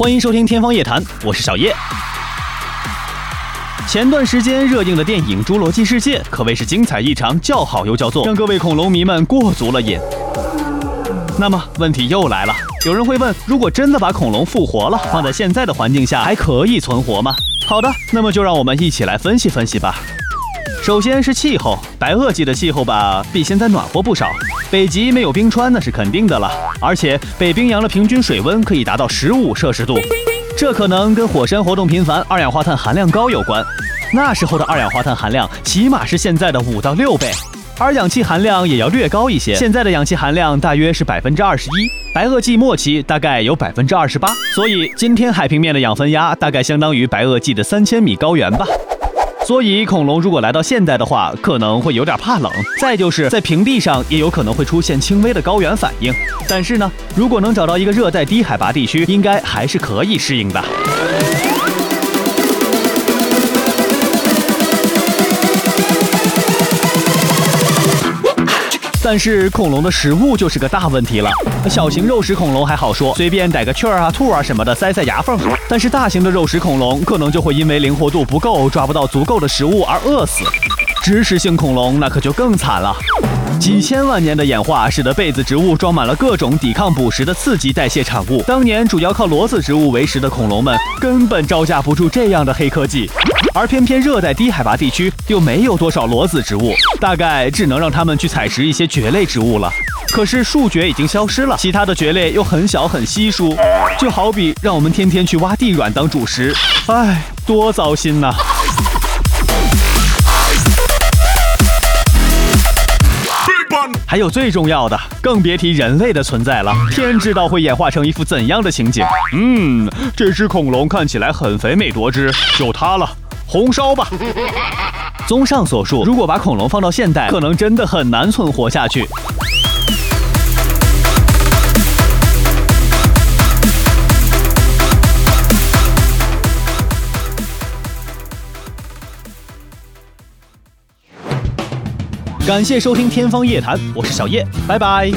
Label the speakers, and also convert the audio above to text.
Speaker 1: 欢迎收听《天方夜谭》，我是小叶。前段时间热映的电影《侏罗纪世界》可谓是精彩异常，叫好又叫座，让各位恐龙迷们过足了瘾。那么问题又来了，有人会问：如果真的把恐龙复活了，放在现在的环境下，还可以存活吗？好的，那么就让我们一起来分析分析吧。首先是气候，白垩纪的气候吧，比现在暖和不少。北极没有冰川那是肯定的了，而且北冰洋的平均水温可以达到十五摄氏度，这可能跟火山活动频繁、二氧化碳含量高有关。那时候的二氧化碳含量起码是现在的五到六倍，而氧气含量也要略高一些。现在的氧气含量大约是百分之二十一，白垩纪末期大概有百分之二十八，所以今天海平面的氧分压大概相当于白垩纪的三千米高原吧。所以，恐龙如果来到现代的话，可能会有点怕冷。再就是在平地上也有可能会出现轻微的高原反应。但是呢，如果能找到一个热带低海拔地区，应该还是可以适应的。但是恐龙的食物就是个大问题了。小型肉食恐龙还好说，随便逮个雀儿啊、兔啊什么的塞塞牙缝。但是大型的肉食恐龙可能就会因为灵活度不够，抓不到足够的食物而饿死。植食性恐龙那可就更惨了。几千万年的演化使得被子植物装满了各种抵抗捕食的刺激代谢产物。当年主要靠裸子植物为食的恐龙们根本招架不住这样的黑科技。而偏偏热带低海拔地区又没有多少裸子植物，大概只能让它们去采食一些蕨类植物了。可是树蕨已经消失了，其他的蕨类又很小很稀疏，就好比让我们天天去挖地软当主食，唉，多糟心呐！还有最重要的，更别提人类的存在了。天知道会演化成一副怎样的情景。嗯，这只恐龙看起来很肥美多汁，就它了。红烧吧。综上所述，如果把恐龙放到现代，可能真的很难存活下去。感谢收听《天方夜谭》，我是小叶，拜拜。